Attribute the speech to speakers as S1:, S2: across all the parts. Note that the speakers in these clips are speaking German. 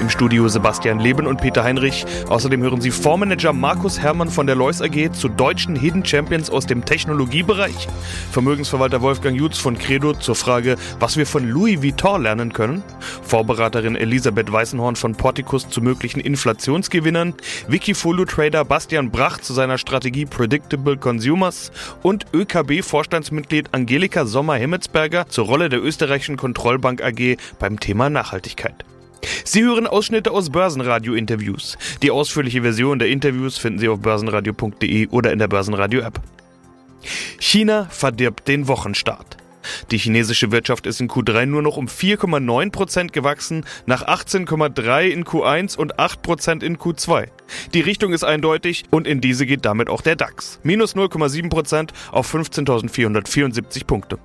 S1: Im Studio Sebastian Leben und Peter Heinrich. Außerdem hören Sie Fondsmanager Markus Hermann von der Lois AG zu deutschen Hidden Champions aus dem Technologiebereich. Vermögensverwalter Wolfgang Jutz von Credo zur Frage, was wir von Louis Vuitton lernen können. Vorberaterin Elisabeth Weißenhorn von Porticus zu möglichen Inflationsgewinnern. Wikifolio-Trader Bastian Brach zu seiner Strategie Predictable Consumers. Und ÖKB-Vorstandsmitglied Angelika Sommer-Hemmetsberger zur Rolle der österreichischen Kontrollbank AG beim Thema Nachhaltigkeit. Sie hören Ausschnitte aus Börsenradio-Interviews. Die ausführliche Version der Interviews finden Sie auf börsenradio.de oder in der Börsenradio-App. China verdirbt den Wochenstart. Die chinesische Wirtschaft ist in Q3 nur noch um 4,9% gewachsen, nach 18,3 in Q1 und 8% in Q2. Die Richtung ist eindeutig und in diese geht damit auch der DAX. Minus 0,7% auf 15.474 Punkte.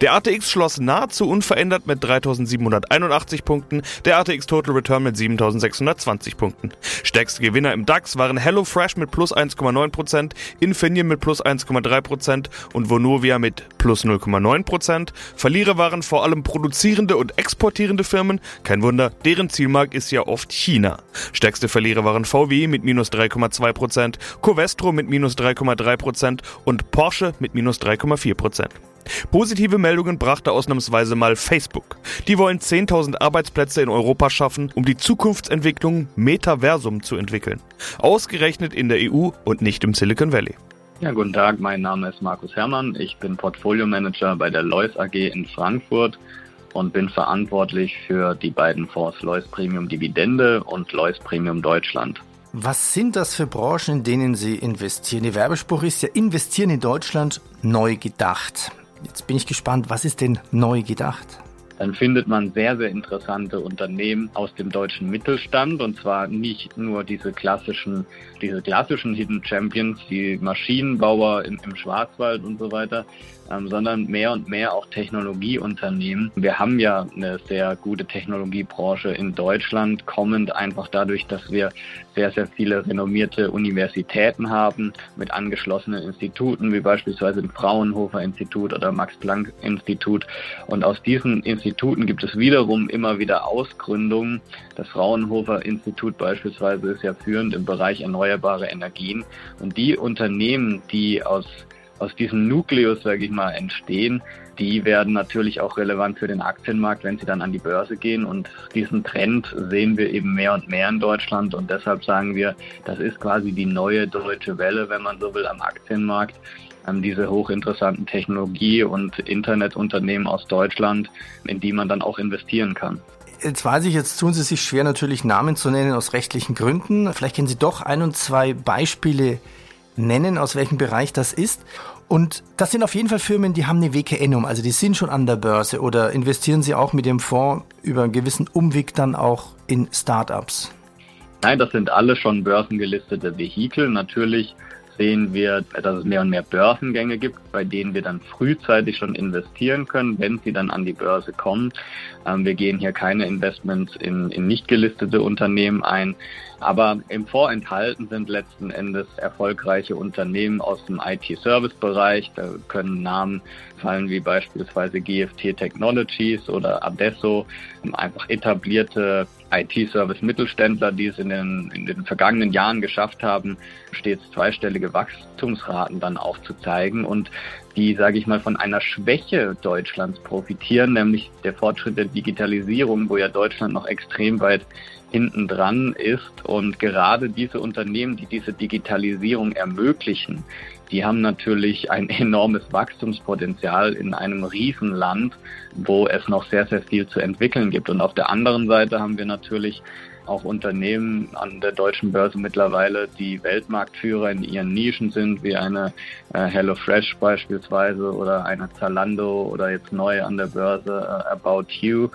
S1: Der ATX schloss nahezu unverändert mit 3.781 Punkten, der ATX Total Return mit 7.620 Punkten. Stärkste Gewinner im DAX waren HelloFresh mit plus 1,9% Infineon mit plus 1,3% und Vonovia mit plus 0,9% Verlierer waren vor allem produzierende und exportierende Firmen. Kein Wunder, deren Zielmarkt ist ja oft China. Stärkste Verlierer waren VW mit minus 3,2% Covestro mit minus 3,3% und Porsche mit minus 3,4% Positive Meldungen brachte ausnahmsweise mal Facebook. Die wollen 10.000 Arbeitsplätze in Europa schaffen, um die Zukunftsentwicklung Metaversum zu entwickeln. Ausgerechnet in der EU und nicht im Silicon Valley.
S2: Ja, guten Tag, mein Name ist Markus Herrmann. Ich bin Portfolio Manager bei der Lois AG in Frankfurt und bin verantwortlich für die beiden Fonds Lois Premium Dividende und Lois Premium Deutschland.
S3: Was sind das für Branchen, in denen Sie investieren? Ihr Werbespruch ist ja investieren in Deutschland neu gedacht. Jetzt bin ich gespannt, was ist denn neu gedacht?
S2: dann findet man sehr, sehr interessante Unternehmen aus dem deutschen Mittelstand und zwar nicht nur diese klassischen, diese klassischen Hidden Champions, die Maschinenbauer im, im Schwarzwald und so weiter, sondern mehr und mehr auch Technologieunternehmen. Wir haben ja eine sehr gute Technologiebranche in Deutschland, kommend einfach dadurch, dass wir sehr, sehr viele renommierte Universitäten haben mit angeschlossenen Instituten, wie beispielsweise dem Fraunhofer Institut oder Max Planck Institut. Und aus diesen Instituten gibt es wiederum immer wieder Ausgründungen. Das Fraunhofer Institut beispielsweise ist ja führend im Bereich erneuerbare Energien. Und die Unternehmen, die aus aus diesem Nukleus, sage ich mal, entstehen, die werden natürlich auch relevant für den Aktienmarkt, wenn sie dann an die Börse gehen. Und diesen Trend sehen wir eben mehr und mehr in Deutschland. Und deshalb sagen wir, das ist quasi die neue deutsche Welle, wenn man so will, am Aktienmarkt. Diese hochinteressanten Technologie- und Internetunternehmen aus Deutschland, in die man dann auch investieren kann.
S3: Jetzt weiß ich, jetzt tun Sie sich schwer, natürlich Namen zu nennen aus rechtlichen Gründen. Vielleicht kennen Sie doch ein und zwei Beispiele nennen, aus welchem Bereich das ist. Und das sind auf jeden Fall Firmen, die haben eine WKN also die sind schon an der Börse oder investieren sie auch mit dem Fonds über einen gewissen Umweg dann auch in Startups?
S2: Nein, das sind alle schon börsengelistete Vehikel. Natürlich sehen wir, dass es mehr und mehr Börsengänge gibt, bei denen wir dann frühzeitig schon investieren können, wenn sie dann an die Börse kommen. Ähm, wir gehen hier keine Investments in, in nicht gelistete Unternehmen ein. Aber im Vorenthalten sind letzten Endes erfolgreiche Unternehmen aus dem IT-Service-Bereich. Da können Namen fallen wie beispielsweise GFT Technologies oder Adesso, einfach etablierte IT-Service-Mittelständler, die es in den, in den vergangenen Jahren geschafft haben, stets zweistellige Wachstumsraten dann auch zu zeigen und die, sage ich mal, von einer Schwäche Deutschlands profitieren, nämlich der Fortschritt der Digitalisierung, wo ja Deutschland noch extrem weit hinten dran ist. Und gerade diese Unternehmen, die diese Digitalisierung ermöglichen, die haben natürlich ein enormes Wachstumspotenzial in einem Riesenland, wo es noch sehr, sehr viel zu entwickeln gibt. Und auf der anderen Seite haben wir natürlich auch Unternehmen an der deutschen Börse mittlerweile, die Weltmarktführer in ihren Nischen sind, wie eine äh, HelloFresh beispielsweise oder eine Zalando oder jetzt neu an der Börse äh, About You,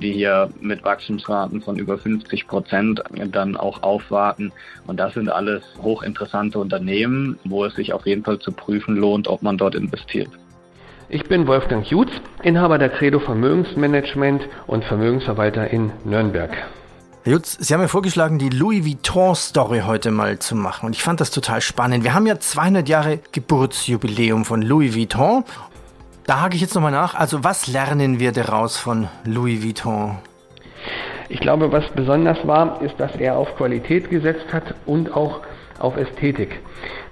S2: die hier mit Wachstumsraten von über 50 Prozent dann auch aufwarten. Und das sind alles hochinteressante Unternehmen, wo es sich auf jeden Fall zu prüfen lohnt, ob man dort investiert.
S4: Ich bin Wolfgang Jutz, Inhaber der Credo Vermögensmanagement und Vermögensverwalter in Nürnberg.
S3: Jutz, Sie haben ja vorgeschlagen, die Louis Vuitton-Story heute mal zu machen. Und ich fand das total spannend. Wir haben ja 200 Jahre Geburtsjubiläum von Louis Vuitton. Da hake ich jetzt nochmal nach. Also was lernen wir daraus von Louis Vuitton?
S4: Ich glaube, was besonders war, ist, dass er auf Qualität gesetzt hat und auch auf Ästhetik.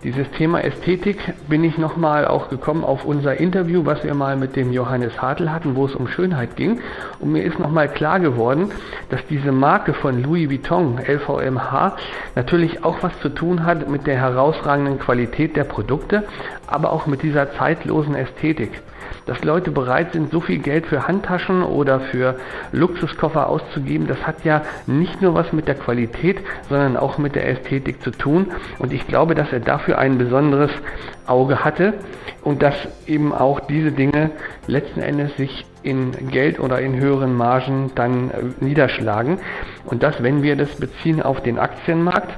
S4: Dieses Thema Ästhetik bin ich nochmal auch gekommen auf unser Interview, was wir mal mit dem Johannes Hartl hatten, wo es um Schönheit ging. Und mir ist nochmal klar geworden, dass diese Marke von Louis Vuitton, LVMH, natürlich auch was zu tun hat mit der herausragenden Qualität der Produkte, aber auch mit dieser zeitlosen Ästhetik dass Leute bereit sind, so viel Geld für Handtaschen oder für Luxuskoffer auszugeben, das hat ja nicht nur was mit der Qualität, sondern auch mit der Ästhetik zu tun. Und ich glaube, dass er dafür ein besonderes Auge hatte und dass eben auch diese Dinge letzten Endes sich in Geld oder in höheren Margen dann äh, niederschlagen. Und das, wenn wir das beziehen auf den Aktienmarkt,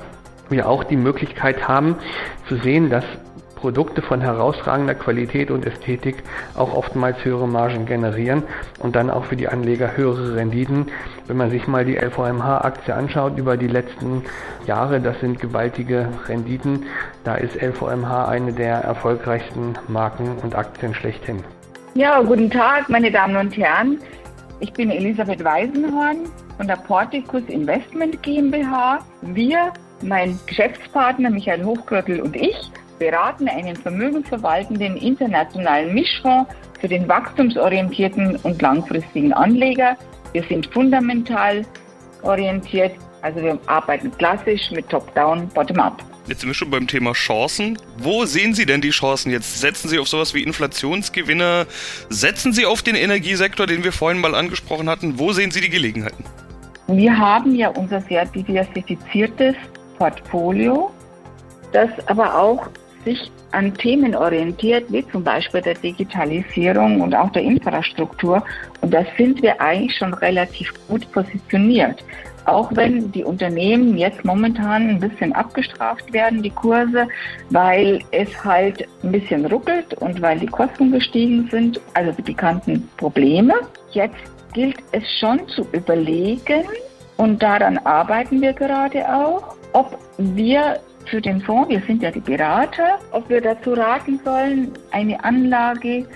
S4: wir auch die Möglichkeit haben zu sehen, dass Produkte von herausragender Qualität und Ästhetik auch oftmals höhere Margen generieren und dann auch für die Anleger höhere Renditen. Wenn man sich mal die LVMH-Aktie anschaut über die letzten Jahre, das sind gewaltige Renditen. Da ist LVMH eine der erfolgreichsten Marken und Aktien schlechthin.
S5: Ja, guten Tag, meine Damen und Herren. Ich bin Elisabeth Weisenhorn von der Porticus Investment GmbH. Wir, mein Geschäftspartner Michael Hochkröttel und ich, beraten einen vermögensverwaltenden internationalen Mischfonds für den wachstumsorientierten und langfristigen Anleger. Wir sind fundamental orientiert, also wir arbeiten klassisch mit Top-Down, Bottom-Up.
S1: Jetzt sind wir schon beim Thema Chancen. Wo sehen Sie denn die Chancen jetzt? Setzen Sie auf sowas wie Inflationsgewinne? Setzen Sie auf den Energiesektor, den wir vorhin mal angesprochen hatten? Wo sehen Sie die Gelegenheiten?
S5: Wir haben ja unser sehr diversifiziertes Portfolio, das aber auch sich an Themen orientiert, wie zum Beispiel der Digitalisierung und auch der Infrastruktur. Und da sind wir eigentlich schon relativ gut positioniert. Auch wenn die Unternehmen jetzt momentan ein bisschen abgestraft werden, die Kurse, weil es halt ein bisschen ruckelt und weil die Kosten gestiegen sind, also die bekannten Probleme. Jetzt gilt es schon zu überlegen, und daran arbeiten wir gerade auch, ob wir für den Fonds, wir sind ja die Berater, ob wir dazu raten sollen, eine Anlage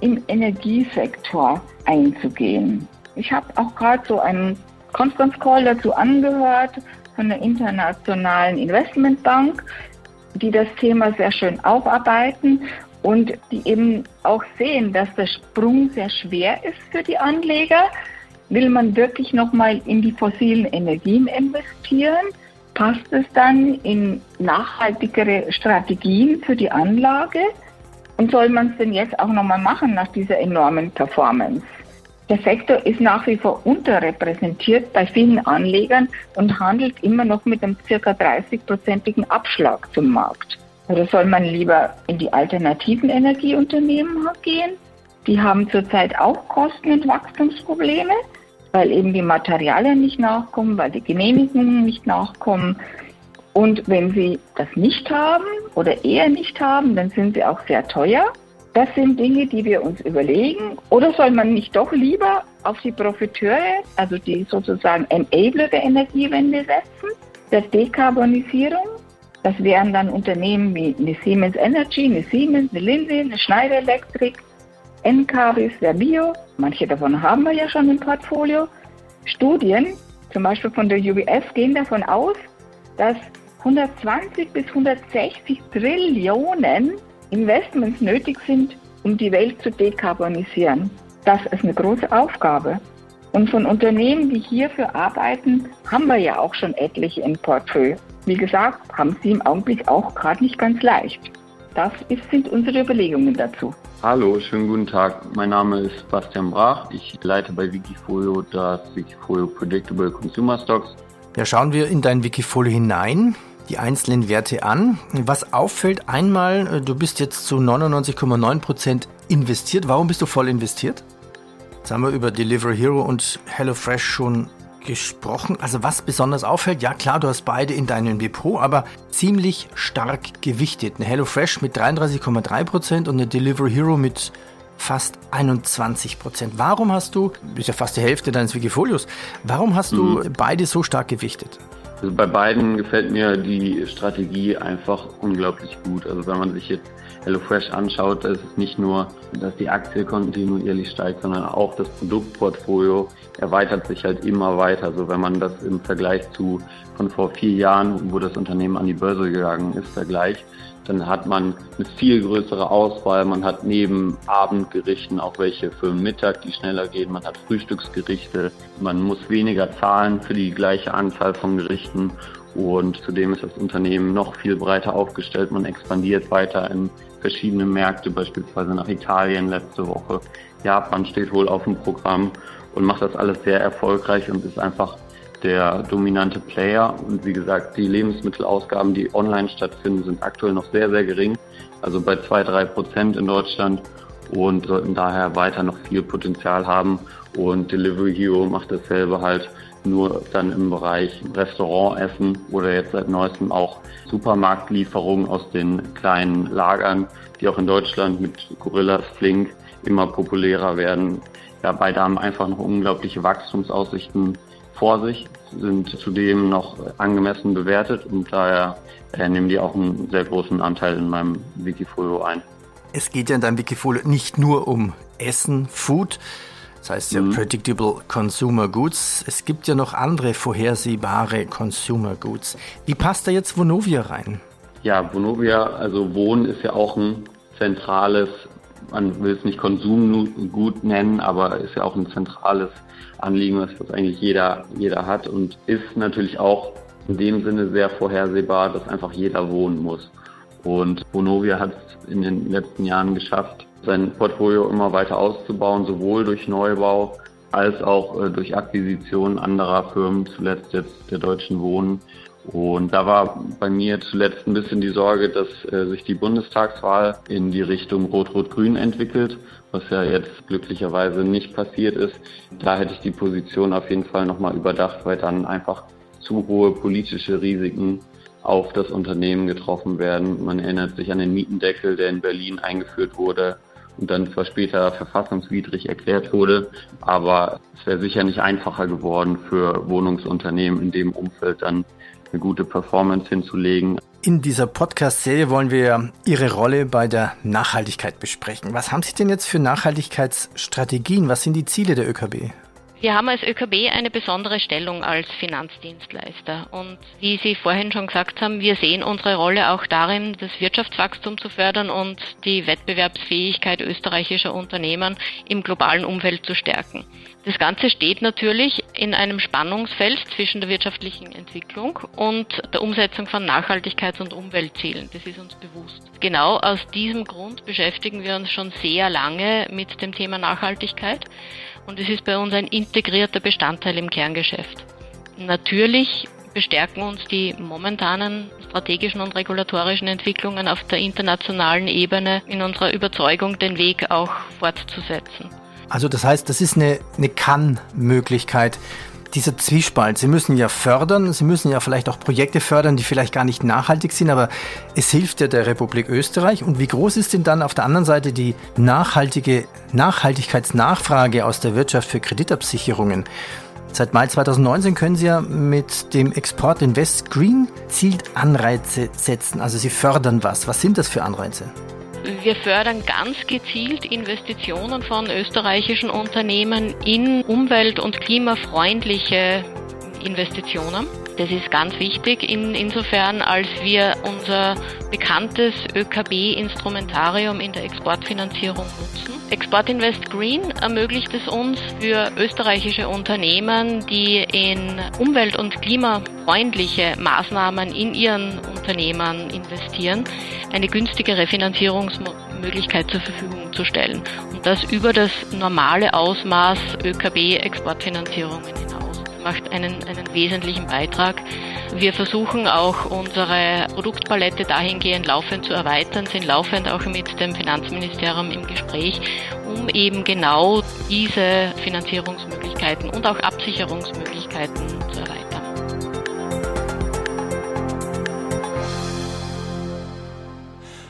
S5: im Energiesektor einzugehen. Ich habe auch gerade so einen Conference Call dazu angehört von der Internationalen Investmentbank, die das Thema sehr schön aufarbeiten und die eben auch sehen, dass der Sprung sehr schwer ist für die Anleger. Will man wirklich nochmal in die fossilen Energien investieren? Passt es dann in nachhaltigere Strategien für die Anlage? Und soll man es denn jetzt auch nochmal machen nach dieser enormen Performance? Der Sektor ist nach wie vor unterrepräsentiert bei vielen Anlegern und handelt immer noch mit einem circa 30-prozentigen Abschlag zum Markt. Oder soll man lieber in die alternativen Energieunternehmen gehen? Die haben zurzeit auch Kosten- und Wachstumsprobleme weil eben die Materialien nicht nachkommen, weil die Genehmigungen nicht nachkommen. Und wenn Sie das nicht haben oder eher nicht haben, dann sind sie auch sehr teuer. Das sind Dinge, die wir uns überlegen. Oder soll man nicht doch lieber auf die Profiteure, also die sozusagen Enabler der Energiewende setzen, der Dekarbonisierung? Das wären dann Unternehmen wie eine Siemens Energy, eine Siemens, eine Linde, eine Schneider Electric, NKWs der Bio, manche davon haben wir ja schon im Portfolio. Studien, zum Beispiel von der UBS, gehen davon aus, dass 120 bis 160 Trillionen Investments nötig sind, um die Welt zu dekarbonisieren. Das ist eine große Aufgabe. Und von Unternehmen, die hierfür arbeiten, haben wir ja auch schon etliche im Portfolio. Wie gesagt, haben sie im Augenblick auch gerade nicht ganz leicht. Das ist, sind unsere Überlegungen dazu.
S2: Hallo, schönen guten Tag. Mein Name ist Bastian Brach. Ich leite bei Wikifolio das Wikifolio Predictable Consumer Stocks.
S3: Ja, schauen wir in dein Wikifolio hinein, die einzelnen Werte an. Was auffällt, einmal, äh, du bist jetzt zu 99,9 Prozent investiert. Warum bist du voll investiert? Jetzt haben wir über Delivery Hero und HelloFresh schon gesprochen. Also was besonders auffällt, ja klar, du hast beide in deinem Depot, aber ziemlich stark gewichtet. Eine HelloFresh mit 33,3% und eine Delivery Hero mit fast 21 Prozent. Warum hast du, ist ja fast die Hälfte deines Wikifolios, warum hast du mhm. beide so stark gewichtet?
S6: Also bei beiden gefällt mir die Strategie einfach unglaublich gut. Also wenn man sich jetzt HelloFresh anschaut, ist es nicht nur, dass die Aktie kontinuierlich steigt, sondern auch das Produktportfolio erweitert sich halt immer weiter. Also wenn man das im Vergleich zu von vor vier Jahren, wo das Unternehmen an die Börse gegangen ist, vergleicht, dann hat man eine viel größere Auswahl. Man hat neben Abendgerichten auch welche für Mittag, die schneller gehen. Man hat Frühstücksgerichte. Man muss weniger zahlen für die gleiche Anzahl von Gerichten. Und zudem ist das Unternehmen noch viel breiter aufgestellt. Man expandiert weiter in verschiedene Märkte, beispielsweise nach Italien letzte Woche. Japan steht wohl auf dem Programm und macht das alles sehr erfolgreich und ist einfach der dominante Player. Und wie gesagt, die Lebensmittelausgaben, die online stattfinden, sind aktuell noch sehr, sehr gering. Also bei zwei, drei Prozent in Deutschland und sollten daher weiter noch viel Potenzial haben. Und Delivery Hero macht dasselbe halt nur dann im Bereich Restaurantessen oder jetzt seit neuestem auch Supermarktlieferungen aus den kleinen Lagern, die auch in Deutschland mit Gorillas Flink immer populärer werden. Ja, beide haben einfach noch unglaubliche Wachstumsaussichten vor sich, sind zudem noch angemessen bewertet und daher äh, nehmen die auch einen sehr großen Anteil in meinem Wikifolio ein.
S3: Es geht ja in deinem Wikifolio nicht nur um Essen, Food, das heißt ja mhm. Predictable Consumer Goods. Es gibt ja noch andere vorhersehbare Consumer Goods. Wie passt da jetzt Vonovia rein?
S6: Ja, Vonovia, also Wohnen ist ja auch ein zentrales, man will es nicht Konsumgut nennen, aber ist ja auch ein zentrales Anliegen, was, eigentlich jeder, jeder hat und ist natürlich auch in dem Sinne sehr vorhersehbar, dass einfach jeder wohnen muss. Und Vonovia hat es in den letzten Jahren geschafft, sein Portfolio immer weiter auszubauen, sowohl durch Neubau als auch äh, durch Akquisition anderer Firmen, zuletzt jetzt der Deutschen Wohnen. Und da war bei mir zuletzt ein bisschen die Sorge, dass äh, sich die Bundestagswahl in die Richtung Rot-Rot-Grün entwickelt, was ja jetzt glücklicherweise nicht passiert ist. Da hätte ich die Position auf jeden Fall nochmal überdacht, weil dann einfach zu hohe politische Risiken auf das Unternehmen getroffen werden. Man erinnert sich an den Mietendeckel, der in Berlin eingeführt wurde und dann zwar später verfassungswidrig erklärt wurde, aber es wäre sicher nicht einfacher geworden für Wohnungsunternehmen in dem Umfeld dann eine gute Performance hinzulegen.
S3: In dieser Podcast-Serie wollen wir Ihre Rolle bei der Nachhaltigkeit besprechen. Was haben Sie denn jetzt für Nachhaltigkeitsstrategien? Was sind die Ziele der ÖKB?
S7: Wir haben als ÖKB eine besondere Stellung als Finanzdienstleister. Und wie Sie vorhin schon gesagt haben, wir sehen unsere Rolle auch darin, das Wirtschaftswachstum zu fördern und die Wettbewerbsfähigkeit österreichischer Unternehmen im globalen Umfeld zu stärken. Das Ganze steht natürlich in einem Spannungsfeld zwischen der wirtschaftlichen Entwicklung und der Umsetzung von Nachhaltigkeits- und Umweltzielen. Das ist uns bewusst. Genau aus diesem Grund beschäftigen wir uns schon sehr lange mit dem Thema Nachhaltigkeit und es ist bei uns ein integrierter Bestandteil im Kerngeschäft. Natürlich bestärken uns die momentanen strategischen und regulatorischen Entwicklungen auf der internationalen Ebene in unserer Überzeugung, den Weg auch fortzusetzen.
S3: Also das heißt, das ist eine, eine Kann-Möglichkeit. Dieser Zwiespalt, Sie müssen ja fördern, Sie müssen ja vielleicht auch Projekte fördern, die vielleicht gar nicht nachhaltig sind, aber es hilft ja der Republik Österreich. Und wie groß ist denn dann auf der anderen Seite die nachhaltige Nachhaltigkeitsnachfrage aus der Wirtschaft für Kreditabsicherungen? Seit Mai 2019 können Sie ja mit dem Export Invest Green zielt Anreize setzen. Also Sie fördern was. Was sind das für Anreize?
S7: Wir fördern ganz gezielt Investitionen von österreichischen Unternehmen in umwelt- und klimafreundliche Investitionen. Das ist ganz wichtig in, insofern, als wir unser bekanntes ÖKB-Instrumentarium in der Exportfinanzierung nutzen. Export Invest Green ermöglicht es uns für österreichische Unternehmen, die in umwelt- und klimafreundliche Maßnahmen in ihren Unternehmen investieren, eine günstigere Finanzierungsmöglichkeit zur Verfügung zu stellen. Und das über das normale Ausmaß ÖKB-Exportfinanzierungen hinaus macht einen, einen wesentlichen Beitrag. Wir versuchen auch unsere Produktpalette dahingehend laufend zu erweitern, sind laufend auch mit dem Finanzministerium im Gespräch, um eben genau diese Finanzierungsmöglichkeiten und auch Absicherungsmöglichkeiten zu erweitern.